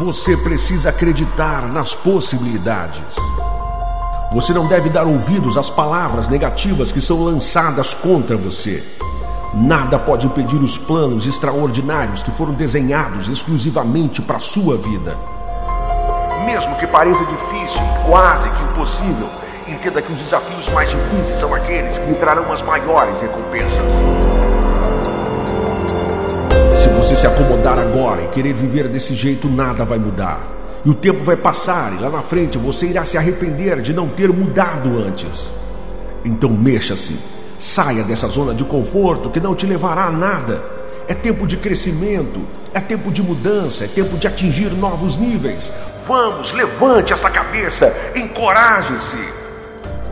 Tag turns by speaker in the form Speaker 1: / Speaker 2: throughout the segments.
Speaker 1: Você precisa acreditar nas possibilidades. Você não deve dar ouvidos às palavras negativas que são lançadas contra você. Nada pode impedir os planos extraordinários que foram desenhados exclusivamente para a sua vida. Mesmo que pareça difícil, quase que impossível, entenda que os desafios mais difíceis são aqueles que lhe trarão as maiores recompensas. Você se acomodar agora e querer viver desse jeito, nada vai mudar. E o tempo vai passar e lá na frente você irá se arrepender de não ter mudado antes. Então mexa-se, saia dessa zona de conforto que não te levará a nada. É tempo de crescimento, é tempo de mudança, é tempo de atingir novos níveis. Vamos, levante esta cabeça, encoraje-se.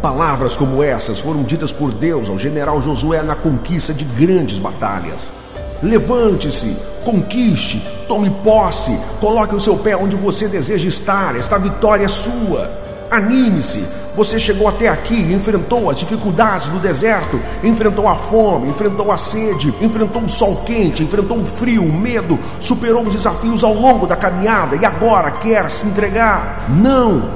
Speaker 1: Palavras como essas foram ditas por Deus ao general Josué na conquista de grandes batalhas. Levante-se, conquiste, tome posse, coloque o seu pé onde você deseja estar, esta vitória é sua. Anime-se, você chegou até aqui, enfrentou as dificuldades do deserto, enfrentou a fome, enfrentou a sede, enfrentou o sol quente, enfrentou o frio, o medo, superou os desafios ao longo da caminhada e agora quer se entregar. Não!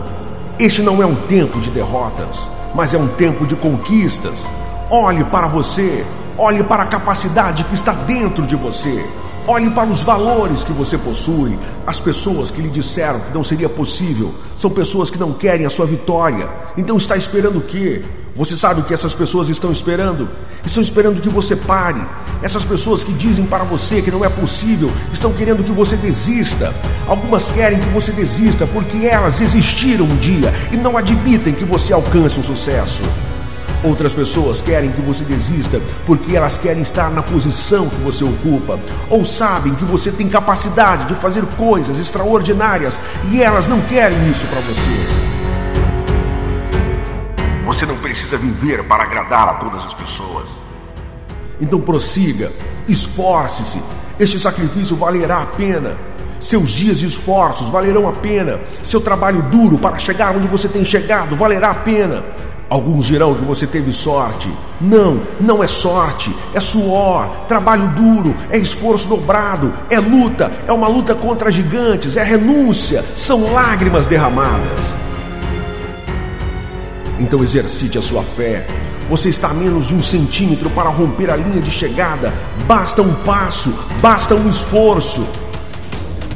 Speaker 1: Este não é um tempo de derrotas, mas é um tempo de conquistas. Olhe para você, Olhe para a capacidade que está dentro de você. Olhe para os valores que você possui. As pessoas que lhe disseram que não seria possível são pessoas que não querem a sua vitória. Então está esperando o quê? Você sabe o que essas pessoas estão esperando? Estão esperando que você pare. Essas pessoas que dizem para você que não é possível estão querendo que você desista. Algumas querem que você desista porque elas existiram um dia e não admitem que você alcance o sucesso. Outras pessoas querem que você desista porque elas querem estar na posição que você ocupa, ou sabem que você tem capacidade de fazer coisas extraordinárias e elas não querem isso para você. Você não precisa viver para agradar a todas as pessoas. Então prossiga, esforce-se. Este sacrifício valerá a pena. Seus dias de esforços valerão a pena. Seu trabalho duro para chegar onde você tem chegado valerá a pena. Alguns dirão que você teve sorte. Não, não é sorte, é suor, trabalho duro, é esforço dobrado, é luta, é uma luta contra gigantes, é renúncia, são lágrimas derramadas. Então exercite a sua fé. Você está a menos de um centímetro para romper a linha de chegada. Basta um passo, basta um esforço.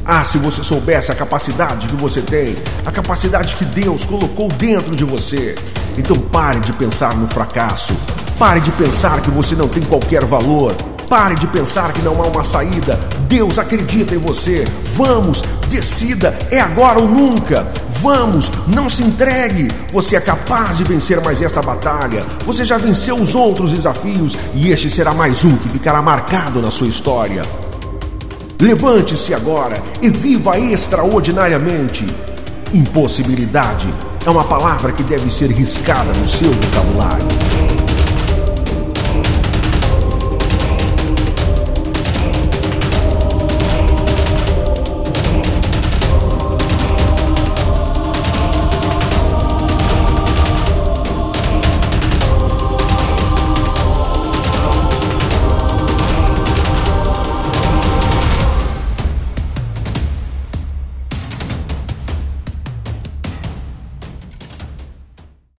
Speaker 1: Ah, se você soubesse a capacidade que você tem, a capacidade que Deus colocou dentro de você. Então pare de pensar no fracasso. Pare de pensar que você não tem qualquer valor. Pare de pensar que não há uma saída. Deus acredita em você. Vamos, decida, é agora ou nunca. Vamos, não se entregue. Você é capaz de vencer mais esta batalha. Você já venceu os outros desafios e este será mais um que ficará marcado na sua história. Levante-se agora e viva extraordinariamente. Impossibilidade é uma palavra que deve ser riscada no seu vocabulário.